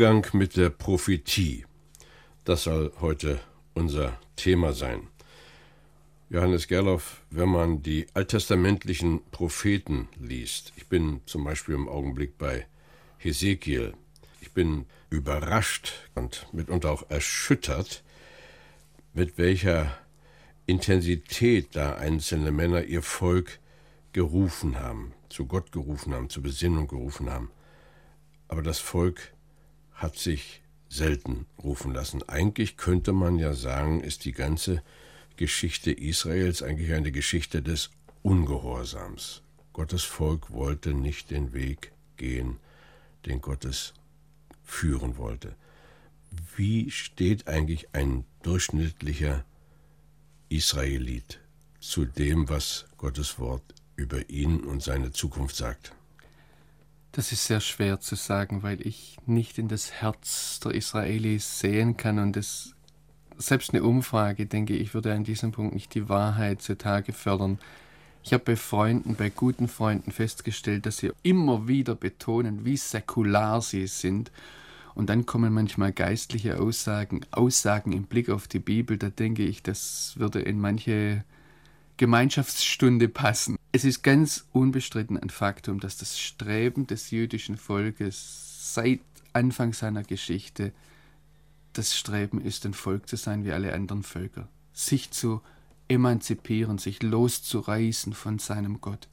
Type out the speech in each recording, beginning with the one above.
Umgang mit der Prophetie. Das soll heute unser Thema sein. Johannes Gerloff, wenn man die alttestamentlichen Propheten liest, ich bin zum Beispiel im Augenblick bei Hesekiel, ich bin überrascht und mitunter auch erschüttert, mit welcher Intensität da einzelne Männer ihr Volk gerufen haben, zu Gott gerufen haben, zur Besinnung gerufen haben. Aber das Volk hat sich selten rufen lassen. Eigentlich könnte man ja sagen, ist die ganze Geschichte Israels eigentlich eine Geschichte des Ungehorsams. Gottes Volk wollte nicht den Weg gehen, den Gottes führen wollte. Wie steht eigentlich ein durchschnittlicher Israelit zu dem, was Gottes Wort über ihn und seine Zukunft sagt? Das ist sehr schwer zu sagen, weil ich nicht in das Herz der Israelis sehen kann und es, selbst eine Umfrage, denke ich, würde an diesem Punkt nicht die Wahrheit zutage fördern. Ich habe bei Freunden, bei guten Freunden festgestellt, dass sie immer wieder betonen, wie säkular sie sind. Und dann kommen manchmal geistliche Aussagen, Aussagen im Blick auf die Bibel. Da denke ich, das würde in manche Gemeinschaftsstunde passen. Es ist ganz unbestritten ein Faktum, dass das Streben des jüdischen Volkes seit Anfang seiner Geschichte das Streben ist, ein Volk zu sein wie alle anderen Völker, sich zu emanzipieren, sich loszureißen von seinem Gott.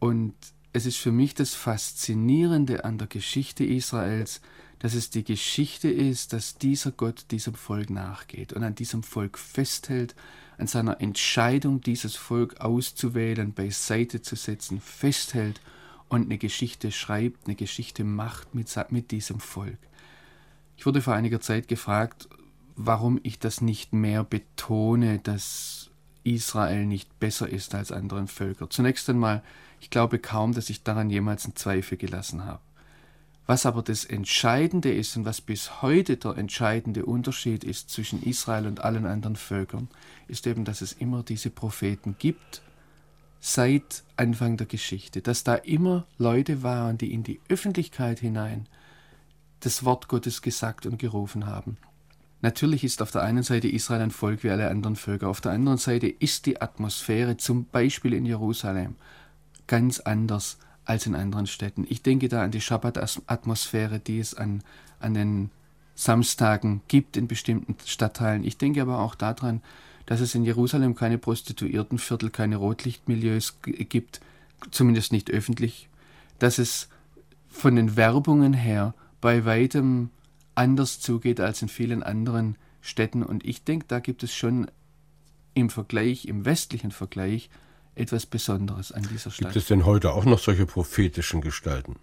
Und es ist für mich das Faszinierende an der Geschichte Israels, dass es die Geschichte ist, dass dieser Gott diesem Volk nachgeht und an diesem Volk festhält an seiner Entscheidung, dieses Volk auszuwählen, beiseite zu setzen, festhält und eine Geschichte schreibt, eine Geschichte macht mit, mit diesem Volk. Ich wurde vor einiger Zeit gefragt, warum ich das nicht mehr betone, dass Israel nicht besser ist als andere Völker. Zunächst einmal, ich glaube kaum, dass ich daran jemals einen Zweifel gelassen habe. Was aber das Entscheidende ist und was bis heute der entscheidende Unterschied ist zwischen Israel und allen anderen Völkern, ist eben, dass es immer diese Propheten gibt, seit Anfang der Geschichte, dass da immer Leute waren, die in die Öffentlichkeit hinein das Wort Gottes gesagt und gerufen haben. Natürlich ist auf der einen Seite Israel ein Volk wie alle anderen Völker, auf der anderen Seite ist die Atmosphäre zum Beispiel in Jerusalem ganz anders als in anderen Städten. Ich denke da an die Schabbat-Atmosphäre, die es an, an den Samstagen gibt in bestimmten Stadtteilen. Ich denke aber auch daran, dass es in Jerusalem keine Prostituiertenviertel, keine Rotlichtmilieus gibt, zumindest nicht öffentlich, dass es von den Werbungen her bei weitem anders zugeht als in vielen anderen Städten. Und ich denke, da gibt es schon im Vergleich, im westlichen Vergleich, etwas Besonderes an dieser Stadt. Gibt es denn heute auch noch solche prophetischen Gestalten?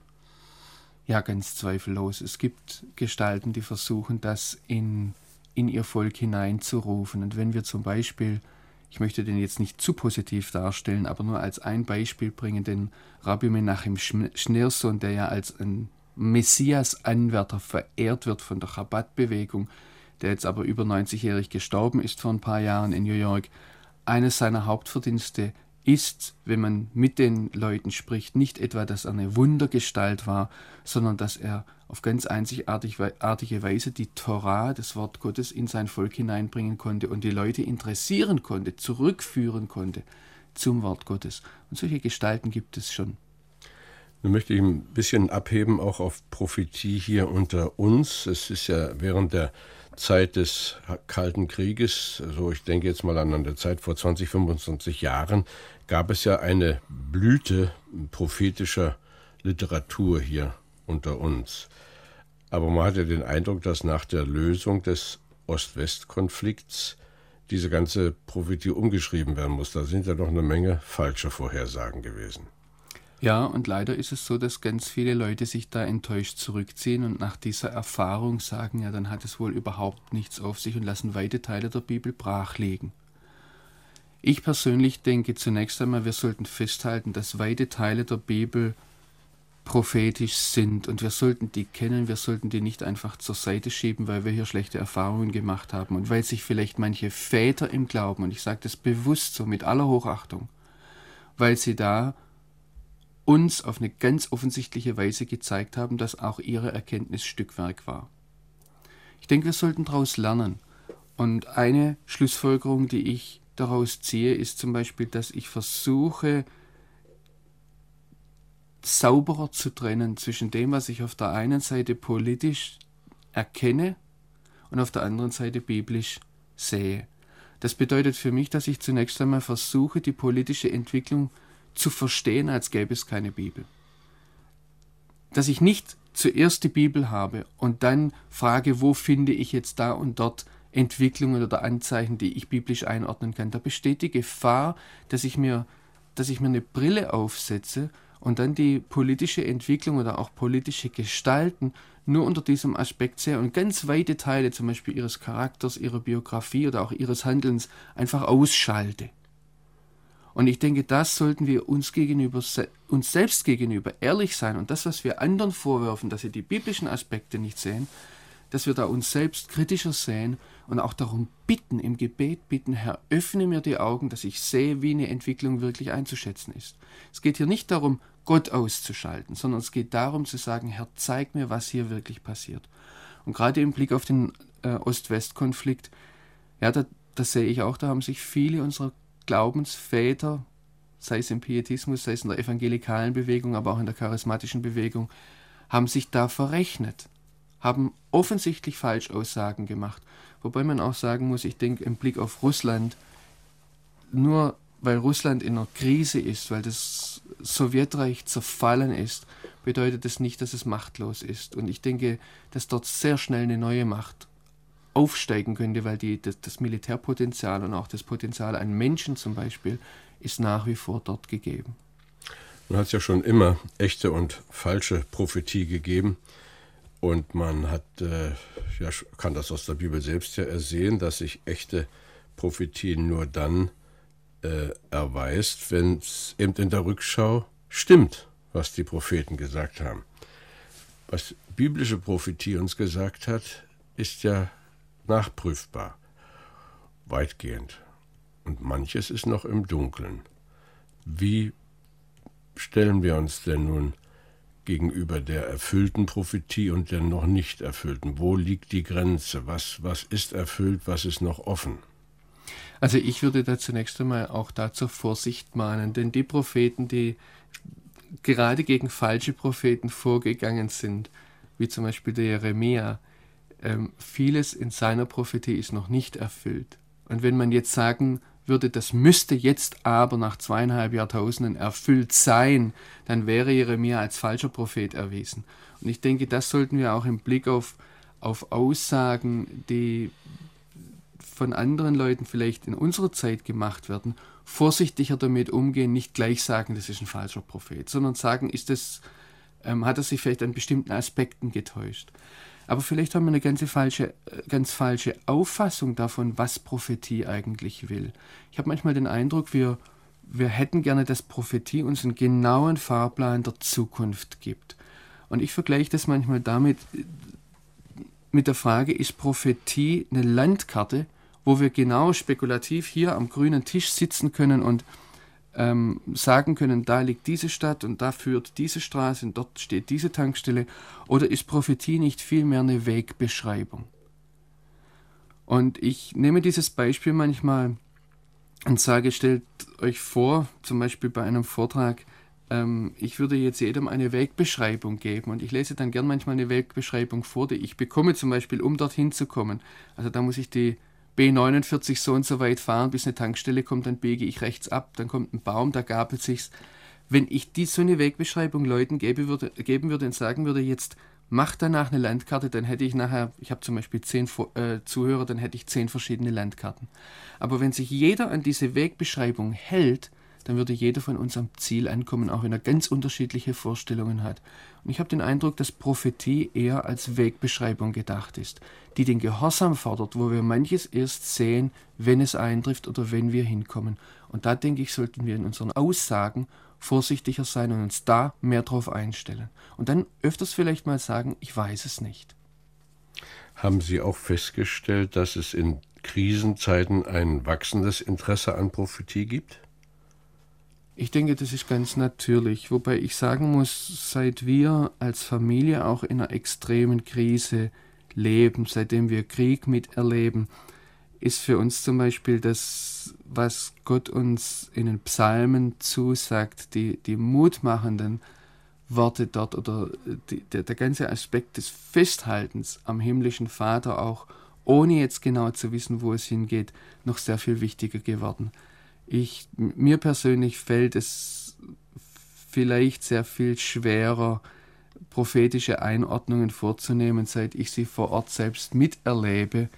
Ja, ganz zweifellos. Es gibt Gestalten, die versuchen, das in, in ihr Volk hineinzurufen. Und wenn wir zum Beispiel, ich möchte den jetzt nicht zu positiv darstellen, aber nur als ein Beispiel bringen, den Rabbi Menachem Schneerson, der ja als ein Messias-Anwärter verehrt wird von der Chabad-Bewegung, der jetzt aber über 90-jährig gestorben ist vor ein paar Jahren in New York, eines seiner Hauptverdienste ist, wenn man mit den Leuten spricht, nicht etwa, dass er eine Wundergestalt war, sondern dass er auf ganz einzigartige Weise die Torah, das Wort Gottes, in sein Volk hineinbringen konnte und die Leute interessieren konnte, zurückführen konnte zum Wort Gottes. Und solche Gestalten gibt es schon. Nun möchte ich ein bisschen abheben, auch auf Prophetie hier unter uns. Es ist ja während der Zeit des Kalten Krieges, so also ich denke jetzt mal an eine Zeit vor 20, 25 Jahren, gab es ja eine Blüte prophetischer Literatur hier unter uns. Aber man hatte den Eindruck, dass nach der Lösung des Ost-West-Konflikts diese ganze Prophetie umgeschrieben werden muss. Da sind ja doch eine Menge falsche Vorhersagen gewesen. Ja, und leider ist es so, dass ganz viele Leute sich da enttäuscht zurückziehen und nach dieser Erfahrung sagen, ja, dann hat es wohl überhaupt nichts auf sich und lassen weite Teile der Bibel brachlegen. Ich persönlich denke zunächst einmal, wir sollten festhalten, dass weite Teile der Bibel prophetisch sind und wir sollten die kennen, wir sollten die nicht einfach zur Seite schieben, weil wir hier schlechte Erfahrungen gemacht haben und weil sich vielleicht manche Väter im Glauben, und ich sage das bewusst so mit aller Hochachtung, weil sie da uns auf eine ganz offensichtliche Weise gezeigt haben, dass auch ihre Erkenntnis Stückwerk war. Ich denke, wir sollten daraus lernen. Und eine Schlussfolgerung, die ich daraus ziehe, ist zum Beispiel, dass ich versuche, sauberer zu trennen zwischen dem, was ich auf der einen Seite politisch erkenne und auf der anderen Seite biblisch sehe. Das bedeutet für mich, dass ich zunächst einmal versuche, die politische Entwicklung zu verstehen, als gäbe es keine Bibel. Dass ich nicht zuerst die Bibel habe und dann frage, wo finde ich jetzt da und dort Entwicklungen oder Anzeichen, die ich biblisch einordnen kann. Da besteht die Gefahr, dass ich mir, dass ich mir eine Brille aufsetze und dann die politische Entwicklung oder auch politische Gestalten nur unter diesem Aspekt sehe und ganz weite Teile, zum Beispiel ihres Charakters, ihrer Biografie oder auch ihres Handelns, einfach ausschalte. Und ich denke, das sollten wir uns gegenüber, uns selbst gegenüber ehrlich sein. Und das, was wir anderen vorwerfen, dass sie die biblischen Aspekte nicht sehen, dass wir da uns selbst kritischer sehen und auch darum bitten, im Gebet bitten, Herr, öffne mir die Augen, dass ich sehe, wie eine Entwicklung wirklich einzuschätzen ist. Es geht hier nicht darum, Gott auszuschalten, sondern es geht darum zu sagen, Herr, zeig mir, was hier wirklich passiert. Und gerade im Blick auf den äh, Ost-West-Konflikt, ja, da, das sehe ich auch, da haben sich viele unserer Glaubensväter, sei es im Pietismus, sei es in der evangelikalen Bewegung, aber auch in der charismatischen Bewegung, haben sich da verrechnet, haben offensichtlich Falschaussagen gemacht. Wobei man auch sagen muss, ich denke im Blick auf Russland, nur weil Russland in einer Krise ist, weil das Sowjetreich zerfallen ist, bedeutet das nicht, dass es machtlos ist. Und ich denke, dass dort sehr schnell eine neue Macht aufsteigen könnte, weil die, das, das Militärpotenzial und auch das Potenzial an Menschen zum Beispiel ist nach wie vor dort gegeben. Man hat es ja schon immer echte und falsche Prophetie gegeben. Und man hat, äh, ja, kann das aus der Bibel selbst ja ersehen, dass sich echte Prophetie nur dann äh, erweist, wenn es eben in der Rückschau stimmt, was die Propheten gesagt haben. Was biblische Prophetie uns gesagt hat, ist ja nachprüfbar, weitgehend. Und manches ist noch im Dunkeln. Wie stellen wir uns denn nun gegenüber der erfüllten Prophetie und der noch nicht erfüllten? Wo liegt die Grenze? Was, was ist erfüllt, was ist noch offen? Also ich würde da zunächst einmal auch dazu Vorsicht mahnen, denn die Propheten, die gerade gegen falsche Propheten vorgegangen sind, wie zum Beispiel der Jeremia, ähm, vieles in seiner Prophetie ist noch nicht erfüllt. Und wenn man jetzt sagen würde, das müsste jetzt aber nach zweieinhalb Jahrtausenden erfüllt sein, dann wäre Jeremia als falscher Prophet erwiesen. Und ich denke, das sollten wir auch im Blick auf, auf Aussagen, die von anderen Leuten vielleicht in unserer Zeit gemacht werden, vorsichtiger damit umgehen, nicht gleich sagen, das ist ein falscher Prophet, sondern sagen, ist das, ähm, hat er sich vielleicht an bestimmten Aspekten getäuscht. Aber vielleicht haben wir eine ganz falsche, äh, ganz falsche Auffassung davon, was Prophetie eigentlich will. Ich habe manchmal den Eindruck, wir, wir hätten gerne, dass Prophetie uns einen genauen Fahrplan der Zukunft gibt. Und ich vergleiche das manchmal damit, mit der Frage, ist Prophetie eine Landkarte, wo wir genau spekulativ hier am grünen Tisch sitzen können und ähm, sagen können, da liegt diese Stadt und da führt diese Straße und dort steht diese Tankstelle? Oder ist Prophetie nicht vielmehr eine Wegbeschreibung? Und ich nehme dieses Beispiel manchmal und sage, stellt euch vor, zum Beispiel bei einem Vortrag, ähm, ich würde jetzt jedem eine Wegbeschreibung geben und ich lese dann gern manchmal eine Wegbeschreibung vor, die ich bekomme, zum Beispiel, um dorthin zu kommen. Also da muss ich die B49 so und so weit fahren, bis eine Tankstelle kommt, dann biege ich rechts ab, dann kommt ein Baum, da gabelt sich's. Wenn ich die, so eine Wegbeschreibung Leuten geben würde, geben würde und sagen würde, jetzt mach danach eine Landkarte, dann hätte ich nachher, ich habe zum Beispiel zehn äh, Zuhörer, dann hätte ich zehn verschiedene Landkarten. Aber wenn sich jeder an diese Wegbeschreibung hält, dann würde jeder von uns am Ziel ankommen, auch wenn er ganz unterschiedliche Vorstellungen hat. Und ich habe den Eindruck, dass Prophetie eher als Wegbeschreibung gedacht ist, die den Gehorsam fordert, wo wir manches erst sehen, wenn es eintrifft oder wenn wir hinkommen. Und da denke ich, sollten wir in unseren Aussagen vorsichtiger sein und uns da mehr drauf einstellen. Und dann öfters vielleicht mal sagen, ich weiß es nicht. Haben Sie auch festgestellt, dass es in Krisenzeiten ein wachsendes Interesse an Prophetie gibt? Ich denke, das ist ganz natürlich, wobei ich sagen muss, seit wir als Familie auch in einer extremen Krise leben, seitdem wir Krieg miterleben, ist für uns zum Beispiel das, was Gott uns in den Psalmen zusagt, die, die mutmachenden Worte dort oder die, der, der ganze Aspekt des Festhaltens am himmlischen Vater auch, ohne jetzt genau zu wissen, wo es hingeht, noch sehr viel wichtiger geworden. Ich, mir persönlich fällt es vielleicht sehr viel schwerer, prophetische Einordnungen vorzunehmen, seit ich sie vor Ort selbst miterlebe,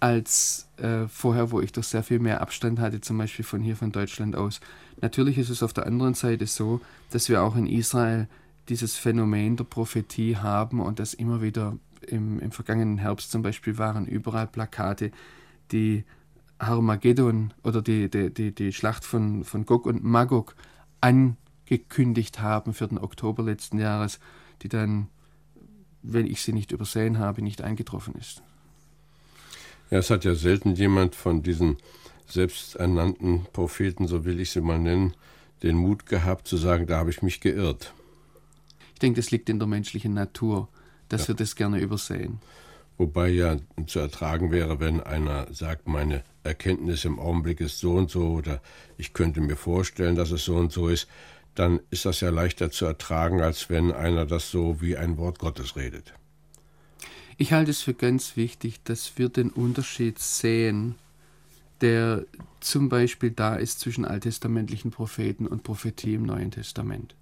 als äh, vorher, wo ich doch sehr viel mehr Abstand hatte, zum Beispiel von hier, von Deutschland aus. Natürlich ist es auf der anderen Seite so, dass wir auch in Israel dieses Phänomen der Prophetie haben und das immer wieder im, im vergangenen Herbst zum Beispiel waren überall Plakate, die Harmageddon oder die, die, die, die Schlacht von, von Gog und Magog angekündigt haben für den Oktober letzten Jahres, die dann, wenn ich sie nicht übersehen habe, nicht eingetroffen ist. Ja, es hat ja selten jemand von diesen selbsternannten Propheten, so will ich sie mal nennen, den Mut gehabt zu sagen, da habe ich mich geirrt. Ich denke, das liegt in der menschlichen Natur, dass ja. wir das gerne übersehen. Wobei ja zu ertragen wäre, wenn einer sagt, meine Erkenntnis im Augenblick ist so und so oder ich könnte mir vorstellen, dass es so und so ist, dann ist das ja leichter zu ertragen, als wenn einer das so wie ein Wort Gottes redet. Ich halte es für ganz wichtig, dass wir den Unterschied sehen, der zum Beispiel da ist zwischen alttestamentlichen Propheten und Prophetie im Neuen Testament.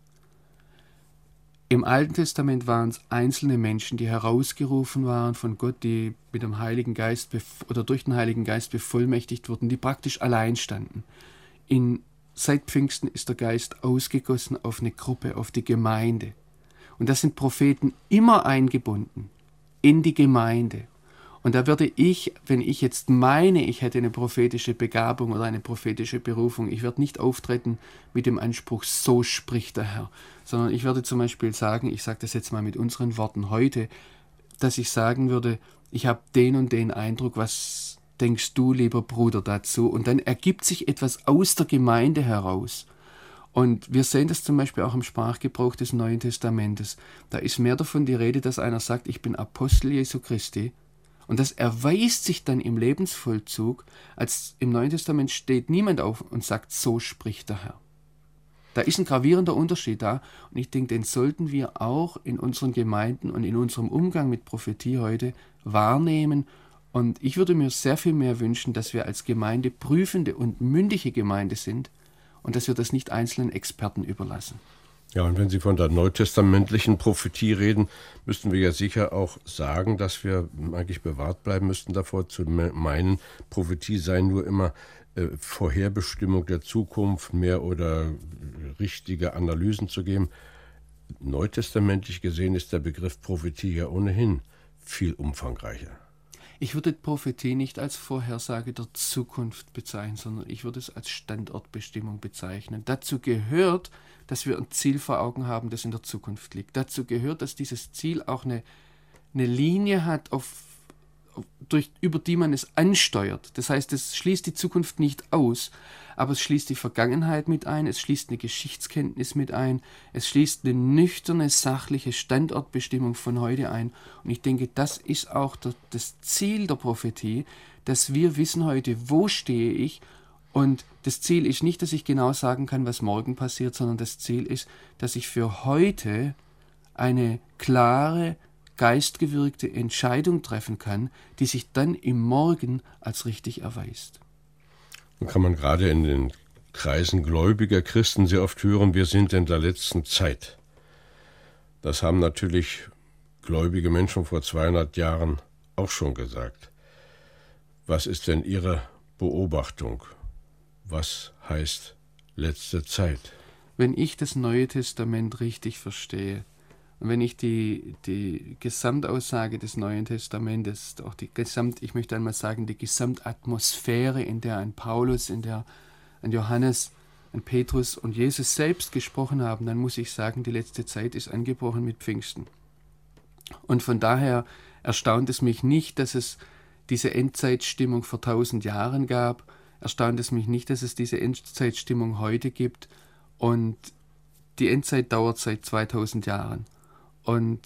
Im Alten Testament waren es einzelne Menschen, die herausgerufen waren von Gott, die mit dem Heiligen Geist oder durch den Heiligen Geist bevollmächtigt wurden, die praktisch allein standen. In, seit Pfingsten ist der Geist ausgegossen auf eine Gruppe, auf die Gemeinde. Und da sind Propheten immer eingebunden in die Gemeinde. Und da würde ich, wenn ich jetzt meine, ich hätte eine prophetische Begabung oder eine prophetische Berufung, ich würde nicht auftreten mit dem Anspruch, so spricht der Herr, sondern ich würde zum Beispiel sagen, ich sage das jetzt mal mit unseren Worten heute, dass ich sagen würde, ich habe den und den Eindruck, was denkst du, lieber Bruder, dazu? Und dann ergibt sich etwas aus der Gemeinde heraus. Und wir sehen das zum Beispiel auch im Sprachgebrauch des Neuen Testamentes. Da ist mehr davon die Rede, dass einer sagt, ich bin Apostel Jesu Christi. Und das erweist sich dann im Lebensvollzug, als im Neuen Testament steht niemand auf und sagt, so spricht der Herr. Da ist ein gravierender Unterschied da und ich denke, den sollten wir auch in unseren Gemeinden und in unserem Umgang mit Prophetie heute wahrnehmen. Und ich würde mir sehr viel mehr wünschen, dass wir als Gemeinde prüfende und mündige Gemeinde sind, und dass wir das nicht einzelnen Experten überlassen. Ja, und wenn Sie von der neutestamentlichen Prophetie reden, müssten wir ja sicher auch sagen, dass wir eigentlich bewahrt bleiben müssten davor zu meinen, Prophetie sei nur immer äh, Vorherbestimmung der Zukunft, mehr oder richtige Analysen zu geben. Neutestamentlich gesehen ist der Begriff Prophetie ja ohnehin viel umfangreicher. Ich würde Prophetie nicht als Vorhersage der Zukunft bezeichnen, sondern ich würde es als Standortbestimmung bezeichnen. Dazu gehört, dass wir ein Ziel vor Augen haben, das in der Zukunft liegt. Dazu gehört, dass dieses Ziel auch eine, eine Linie hat, auf, durch, über die man es ansteuert. Das heißt, es schließt die Zukunft nicht aus, aber es schließt die Vergangenheit mit ein, es schließt eine Geschichtskenntnis mit ein, es schließt eine nüchterne, sachliche Standortbestimmung von heute ein. Und ich denke, das ist auch der, das Ziel der Prophetie, dass wir wissen heute, wo stehe ich. Und das Ziel ist nicht, dass ich genau sagen kann, was morgen passiert, sondern das Ziel ist, dass ich für heute eine klare, geistgewirkte Entscheidung treffen kann, die sich dann im Morgen als richtig erweist kann man gerade in den Kreisen gläubiger Christen sehr oft hören, wir sind in der letzten Zeit. Das haben natürlich gläubige Menschen vor 200 Jahren auch schon gesagt. Was ist denn Ihre Beobachtung? Was heißt letzte Zeit. Wenn ich das Neue Testament richtig verstehe, und wenn ich die, die Gesamtaussage des Neuen Testamentes, auch die Gesamt, ich möchte einmal sagen, die Gesamtatmosphäre, in der ein Paulus, in der ein Johannes, ein Petrus und Jesus selbst gesprochen haben, dann muss ich sagen, die letzte Zeit ist angebrochen mit Pfingsten. Und von daher erstaunt es mich nicht, dass es diese Endzeitstimmung vor tausend Jahren gab, erstaunt es mich nicht, dass es diese Endzeitstimmung heute gibt und die Endzeit dauert seit 2000 Jahren. Und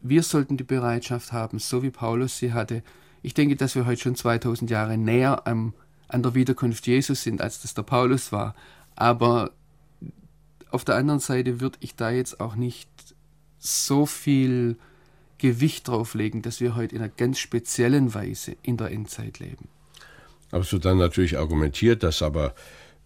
wir sollten die Bereitschaft haben, so wie Paulus sie hatte. Ich denke, dass wir heute schon 2000 Jahre näher am, an der Wiederkunft Jesus sind, als das der Paulus war. Aber auf der anderen Seite würde ich da jetzt auch nicht so viel Gewicht drauf legen, dass wir heute in einer ganz speziellen Weise in der Endzeit leben. Es wird dann natürlich argumentiert, dass aber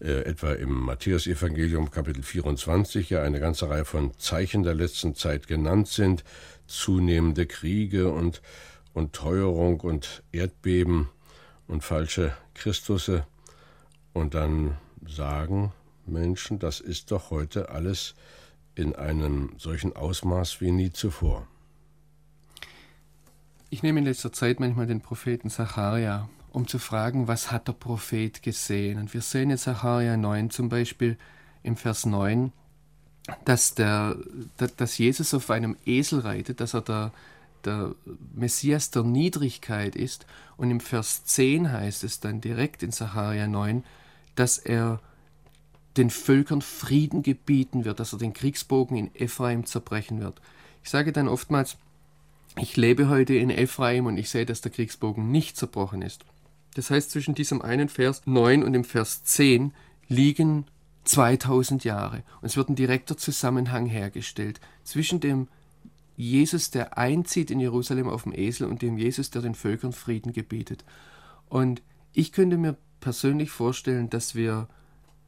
äh, etwa im Matthäusevangelium Kapitel 24 ja eine ganze Reihe von Zeichen der letzten Zeit genannt sind, zunehmende Kriege und, und Teuerung und Erdbeben und falsche Christusse. Und dann sagen Menschen, das ist doch heute alles in einem solchen Ausmaß wie nie zuvor. Ich nehme in letzter Zeit manchmal den Propheten Zacharia um zu fragen, was hat der Prophet gesehen. Und wir sehen in Sacharja 9 zum Beispiel im Vers 9, dass, der, dass Jesus auf einem Esel reitet, dass er der, der Messias der Niedrigkeit ist. Und im Vers 10 heißt es dann direkt in Sacharja 9, dass er den Völkern Frieden gebieten wird, dass er den Kriegsbogen in Ephraim zerbrechen wird. Ich sage dann oftmals, ich lebe heute in Ephraim und ich sehe, dass der Kriegsbogen nicht zerbrochen ist. Das heißt, zwischen diesem einen Vers 9 und dem Vers 10 liegen 2000 Jahre. Und es wird ein direkter Zusammenhang hergestellt zwischen dem Jesus, der einzieht in Jerusalem auf dem Esel, und dem Jesus, der den Völkern Frieden gebietet. Und ich könnte mir persönlich vorstellen, dass wir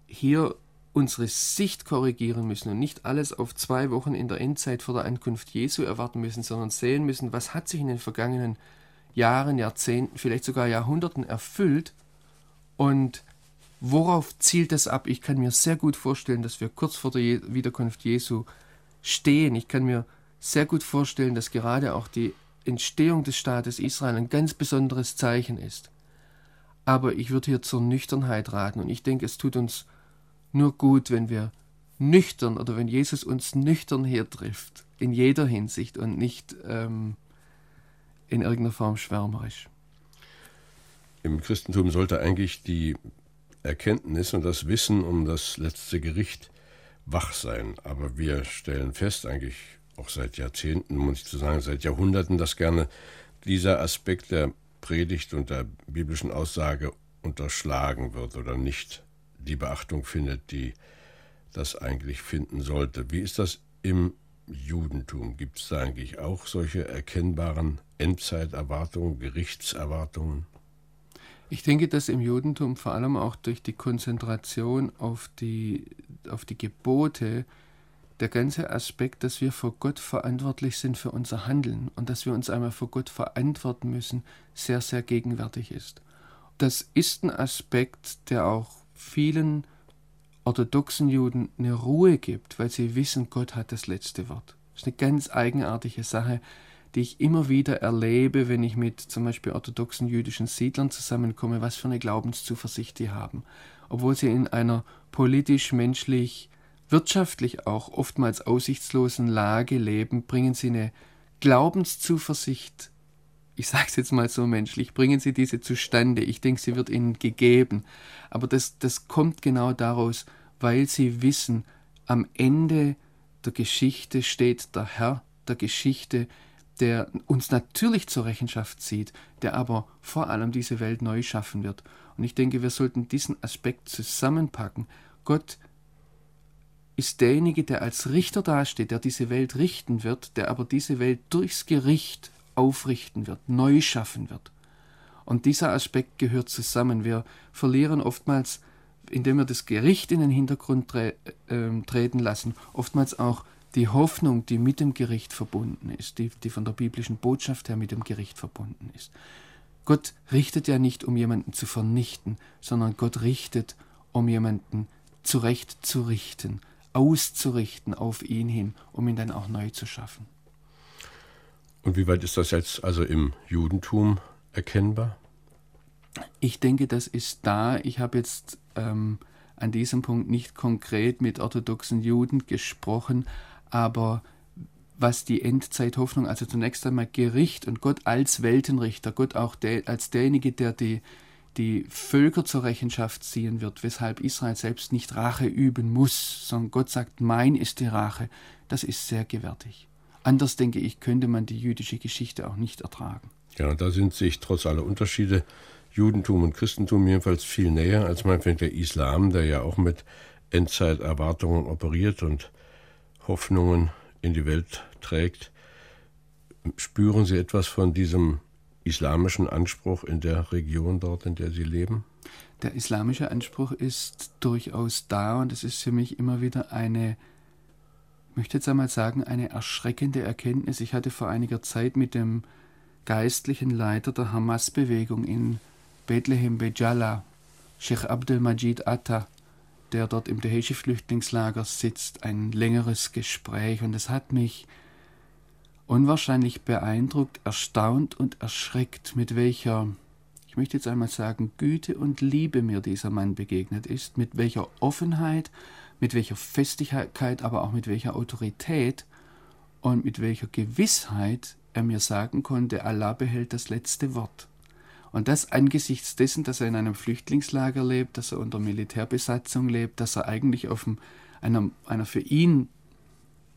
hier unsere Sicht korrigieren müssen und nicht alles auf zwei Wochen in der Endzeit vor der Ankunft Jesu erwarten müssen, sondern sehen müssen, was hat sich in den vergangenen Jahren, Jahrzehnten, vielleicht sogar Jahrhunderten erfüllt. Und worauf zielt das ab? Ich kann mir sehr gut vorstellen, dass wir kurz vor der Wiederkunft Jesu stehen. Ich kann mir sehr gut vorstellen, dass gerade auch die Entstehung des Staates Israel ein ganz besonderes Zeichen ist. Aber ich würde hier zur Nüchternheit raten und ich denke, es tut uns nur gut, wenn wir nüchtern oder wenn Jesus uns nüchtern hier trifft, in jeder Hinsicht und nicht ähm, in irgendeiner Form schwärmerisch. Im Christentum sollte eigentlich die Erkenntnis und das Wissen um das letzte Gericht wach sein. Aber wir stellen fest, eigentlich auch seit Jahrzehnten, muss ich zu sagen, seit Jahrhunderten, dass gerne dieser Aspekt der Predigt und der biblischen Aussage unterschlagen wird oder nicht die Beachtung findet, die das eigentlich finden sollte. Wie ist das im Judentum? Gibt es da eigentlich auch solche erkennbaren Endzeiterwartungen, Gerichtserwartungen? Ich denke, dass im Judentum vor allem auch durch die Konzentration auf die, auf die Gebote der ganze Aspekt, dass wir vor Gott verantwortlich sind für unser Handeln und dass wir uns einmal vor Gott verantworten müssen, sehr, sehr gegenwärtig ist. Das ist ein Aspekt, der auch vielen orthodoxen Juden eine Ruhe gibt, weil sie wissen, Gott hat das letzte Wort. Das ist eine ganz eigenartige Sache, die ich immer wieder erlebe, wenn ich mit zum Beispiel orthodoxen jüdischen Siedlern zusammenkomme, was für eine Glaubenszuversicht die haben. Obwohl sie in einer politisch, menschlich, wirtschaftlich auch oftmals aussichtslosen Lage leben, bringen sie eine Glaubenszuversicht, ich sage es jetzt mal so menschlich, bringen sie diese zustande. Ich denke, sie wird ihnen gegeben. Aber das, das kommt genau daraus, weil sie wissen, am Ende der Geschichte steht der Herr der Geschichte, der uns natürlich zur Rechenschaft zieht, der aber vor allem diese Welt neu schaffen wird. Und ich denke, wir sollten diesen Aspekt zusammenpacken. Gott ist derjenige, der als Richter dasteht, der diese Welt richten wird, der aber diese Welt durchs Gericht aufrichten wird, neu schaffen wird. Und dieser Aspekt gehört zusammen. Wir verlieren oftmals, indem wir das Gericht in den Hintergrund tre äh, treten lassen, oftmals auch die Hoffnung, die mit dem Gericht verbunden ist, die, die von der biblischen Botschaft her mit dem Gericht verbunden ist. Gott richtet ja nicht, um jemanden zu vernichten, sondern Gott richtet, um jemanden zurechtzurichten, auszurichten auf ihn hin, um ihn dann auch neu zu schaffen. Und wie weit ist das jetzt also im Judentum erkennbar? Ich denke, das ist da. Ich habe jetzt ähm, an diesem Punkt nicht konkret mit orthodoxen Juden gesprochen, aber was die Endzeithoffnung, also zunächst einmal Gericht und Gott als Weltenrichter, Gott auch der, als derjenige, der die, die Völker zur Rechenschaft ziehen wird, weshalb Israel selbst nicht Rache üben muss, sondern Gott sagt, mein ist die Rache, das ist sehr gewärtig. Anders, denke ich, könnte man die jüdische Geschichte auch nicht ertragen. Ja, da sind sich trotz aller Unterschiede Judentum und Christentum jedenfalls viel näher als meinetwegen der Islam, der ja auch mit Endzeiterwartungen operiert und Hoffnungen in die Welt trägt. Spüren Sie etwas von diesem islamischen Anspruch in der Region dort, in der Sie leben? Der islamische Anspruch ist durchaus da und es ist für mich immer wieder eine, ich möchte jetzt einmal sagen, eine erschreckende Erkenntnis. Ich hatte vor einiger Zeit mit dem geistlichen Leiter der Hamas-Bewegung in Bethlehem Bejala, Sheikh Abdel Majid Atta, der dort im Dehesche-Flüchtlingslager sitzt, ein längeres Gespräch und es hat mich unwahrscheinlich beeindruckt, erstaunt und erschreckt, mit welcher, ich möchte jetzt einmal sagen, Güte und Liebe mir dieser Mann begegnet ist, mit welcher Offenheit, mit welcher Festigkeit, aber auch mit welcher Autorität und mit welcher Gewissheit er mir sagen konnte, Allah behält das letzte Wort. Und das angesichts dessen, dass er in einem Flüchtlingslager lebt, dass er unter Militärbesatzung lebt, dass er eigentlich auf einer, einer für ihn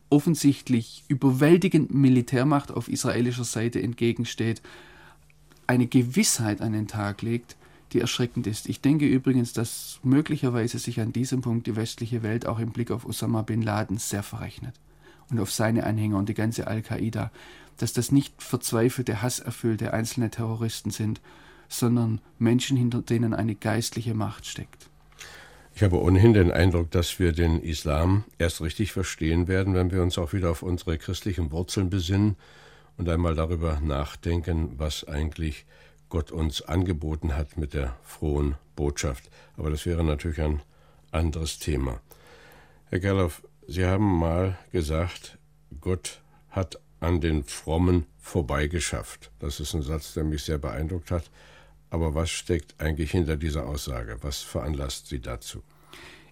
offensichtlich überwältigenden Militärmacht auf israelischer Seite entgegensteht, eine Gewissheit an den Tag legt, die erschreckend ist. Ich denke übrigens, dass möglicherweise sich an diesem Punkt die westliche Welt auch im Blick auf Osama bin Laden sehr verrechnet und auf seine Anhänger und die ganze Al-Qaida, dass das nicht verzweifelte, hasserfüllte einzelne Terroristen sind, sondern Menschen, hinter denen eine geistliche Macht steckt. Ich habe ohnehin den Eindruck, dass wir den Islam erst richtig verstehen werden, wenn wir uns auch wieder auf unsere christlichen Wurzeln besinnen und einmal darüber nachdenken, was eigentlich Gott uns angeboten hat mit der frohen Botschaft. Aber das wäre natürlich ein anderes Thema. Herr Gerloff, Sie haben mal gesagt, Gott hat an den Frommen vorbeigeschafft. Das ist ein Satz, der mich sehr beeindruckt hat. Aber was steckt eigentlich hinter dieser Aussage? Was veranlasst Sie dazu?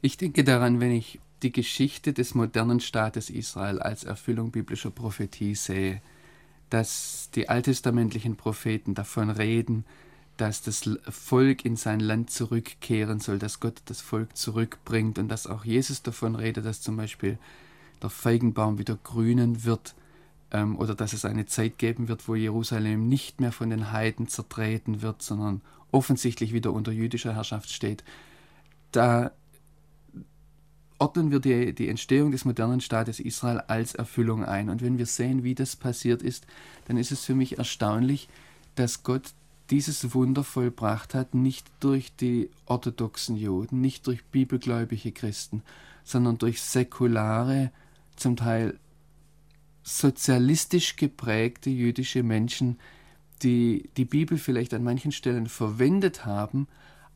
Ich denke daran, wenn ich die Geschichte des modernen Staates Israel als Erfüllung biblischer Prophetie sehe, dass die alttestamentlichen Propheten davon reden, dass das Volk in sein Land zurückkehren soll, dass Gott das Volk zurückbringt und dass auch Jesus davon redet, dass zum Beispiel der Feigenbaum wieder grünen wird ähm, oder dass es eine Zeit geben wird, wo Jerusalem nicht mehr von den Heiden zertreten wird, sondern offensichtlich wieder unter jüdischer Herrschaft steht. Da ordnen wir die, die Entstehung des modernen Staates Israel als Erfüllung ein. Und wenn wir sehen, wie das passiert ist, dann ist es für mich erstaunlich, dass Gott dieses Wunder vollbracht hat, nicht durch die orthodoxen Juden, nicht durch bibelgläubige Christen, sondern durch säkulare, zum Teil sozialistisch geprägte jüdische Menschen, die die Bibel vielleicht an manchen Stellen verwendet haben,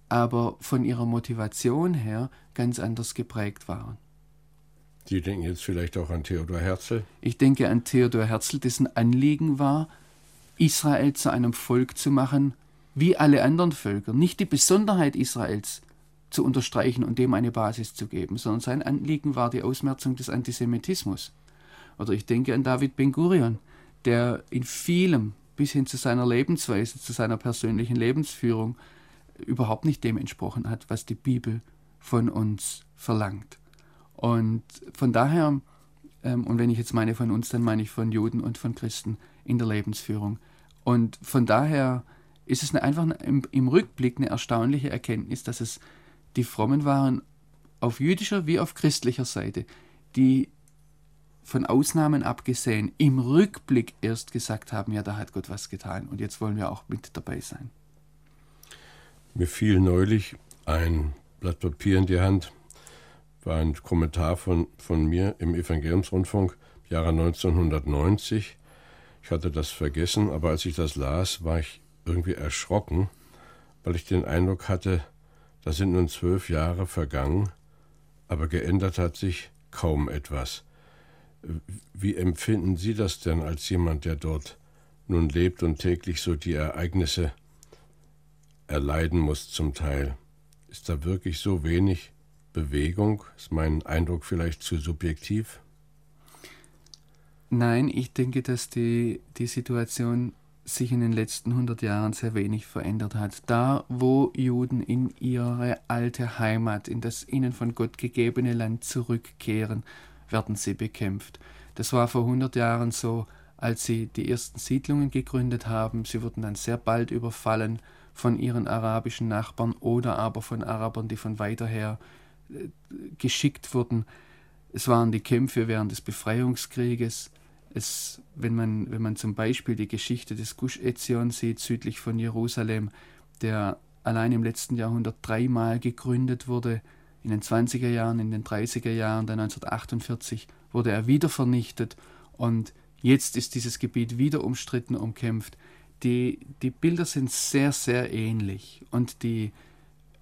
aber von ihrer Motivation her ganz anders geprägt waren. Sie denken jetzt vielleicht auch an Theodor Herzl? Ich denke an Theodor Herzl, dessen Anliegen war, Israel zu einem Volk zu machen, wie alle anderen Völker, nicht die Besonderheit Israels zu unterstreichen und dem eine Basis zu geben, sondern sein Anliegen war die Ausmerzung des Antisemitismus. Oder ich denke an David Ben Gurion, der in vielem bis hin zu seiner Lebensweise, zu seiner persönlichen Lebensführung überhaupt nicht dem entsprochen hat, was die Bibel von uns verlangt. Und von daher, ähm, und wenn ich jetzt meine von uns, dann meine ich von Juden und von Christen in der Lebensführung. Und von daher ist es eine, einfach im, im Rückblick eine erstaunliche Erkenntnis, dass es die Frommen waren, auf jüdischer wie auf christlicher Seite, die von Ausnahmen abgesehen, im Rückblick erst gesagt haben, ja, da hat Gott was getan und jetzt wollen wir auch mit dabei sein. Mir fiel neulich ein Blatt Papier in die Hand, war ein Kommentar von, von mir im Evangeliumsrundfunk, Jahre 1990. Ich hatte das vergessen, aber als ich das las, war ich irgendwie erschrocken, weil ich den Eindruck hatte, da sind nun zwölf Jahre vergangen aber geändert hat sich kaum etwas. Wie empfinden Sie das denn als jemand, der dort nun lebt und täglich so die Ereignisse erleiden muss zum Teil? Ist da wirklich so wenig Bewegung? Ist mein Eindruck vielleicht zu subjektiv? Nein, ich denke, dass die, die Situation sich in den letzten 100 Jahren sehr wenig verändert hat. Da, wo Juden in ihre alte Heimat, in das ihnen von Gott gegebene Land zurückkehren, werden sie bekämpft. Das war vor 100 Jahren so, als sie die ersten Siedlungen gegründet haben. Sie wurden dann sehr bald überfallen von ihren arabischen Nachbarn oder aber von Arabern, die von weiter her äh, geschickt wurden. Es waren die Kämpfe während des Befreiungskrieges. Es, wenn, man, wenn man zum Beispiel die Geschichte des Gush Etzion sieht, südlich von Jerusalem, der allein im letzten Jahrhundert dreimal gegründet wurde, in den 20er Jahren, in den 30er Jahren, dann 1948 wurde er wieder vernichtet und jetzt ist dieses Gebiet wieder umstritten, umkämpft. Die, die Bilder sind sehr, sehr ähnlich und die,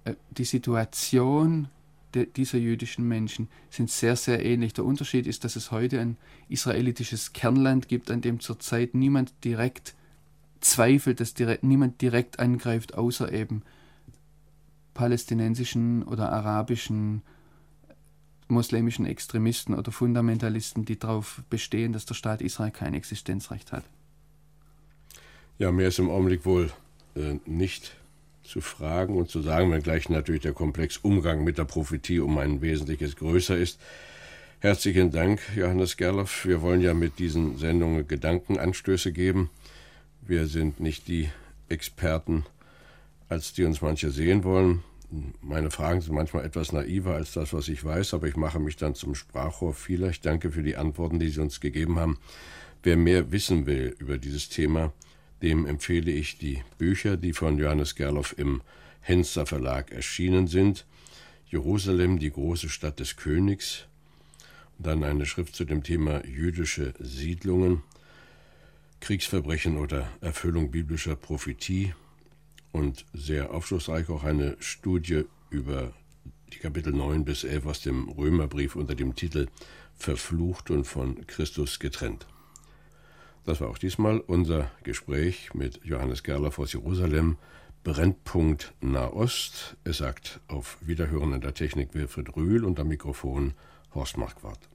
äh, die Situation dieser jüdischen Menschen sind sehr, sehr ähnlich. Der Unterschied ist, dass es heute ein israelitisches Kernland gibt, an dem zurzeit niemand direkt zweifelt, dass direkt, niemand direkt angreift, außer eben palästinensischen oder arabischen muslimischen Extremisten oder Fundamentalisten, die darauf bestehen, dass der Staat Israel kein Existenzrecht hat. Ja, mehr ist im Augenblick wohl äh, nicht zu fragen und zu sagen, wenngleich natürlich der Komplex Umgang mit der Prophetie um ein wesentliches größer ist. Herzlichen Dank, Johannes Gerloff. Wir wollen ja mit diesen Sendungen Gedankenanstöße geben. Wir sind nicht die Experten, als die uns manche sehen wollen. Meine Fragen sind manchmal etwas naiver als das, was ich weiß, aber ich mache mich dann zum Sprachrohr vieler. Ich danke für die Antworten, die Sie uns gegeben haben. Wer mehr wissen will über dieses Thema, dem empfehle ich die Bücher, die von Johannes Gerloff im Henster Verlag erschienen sind. Jerusalem, die große Stadt des Königs. dann eine Schrift zu dem Thema jüdische Siedlungen, Kriegsverbrechen oder Erfüllung biblischer Prophetie. Und sehr aufschlussreich auch eine Studie über die Kapitel 9 bis 11 aus dem Römerbrief unter dem Titel Verflucht und von Christus getrennt. Das war auch diesmal unser Gespräch mit Johannes Gerloff aus Jerusalem. Brennpunkt Nahost. Es sagt auf Wiederhören in der Technik Wilfried Rühl und am Mikrofon Horst Marquardt.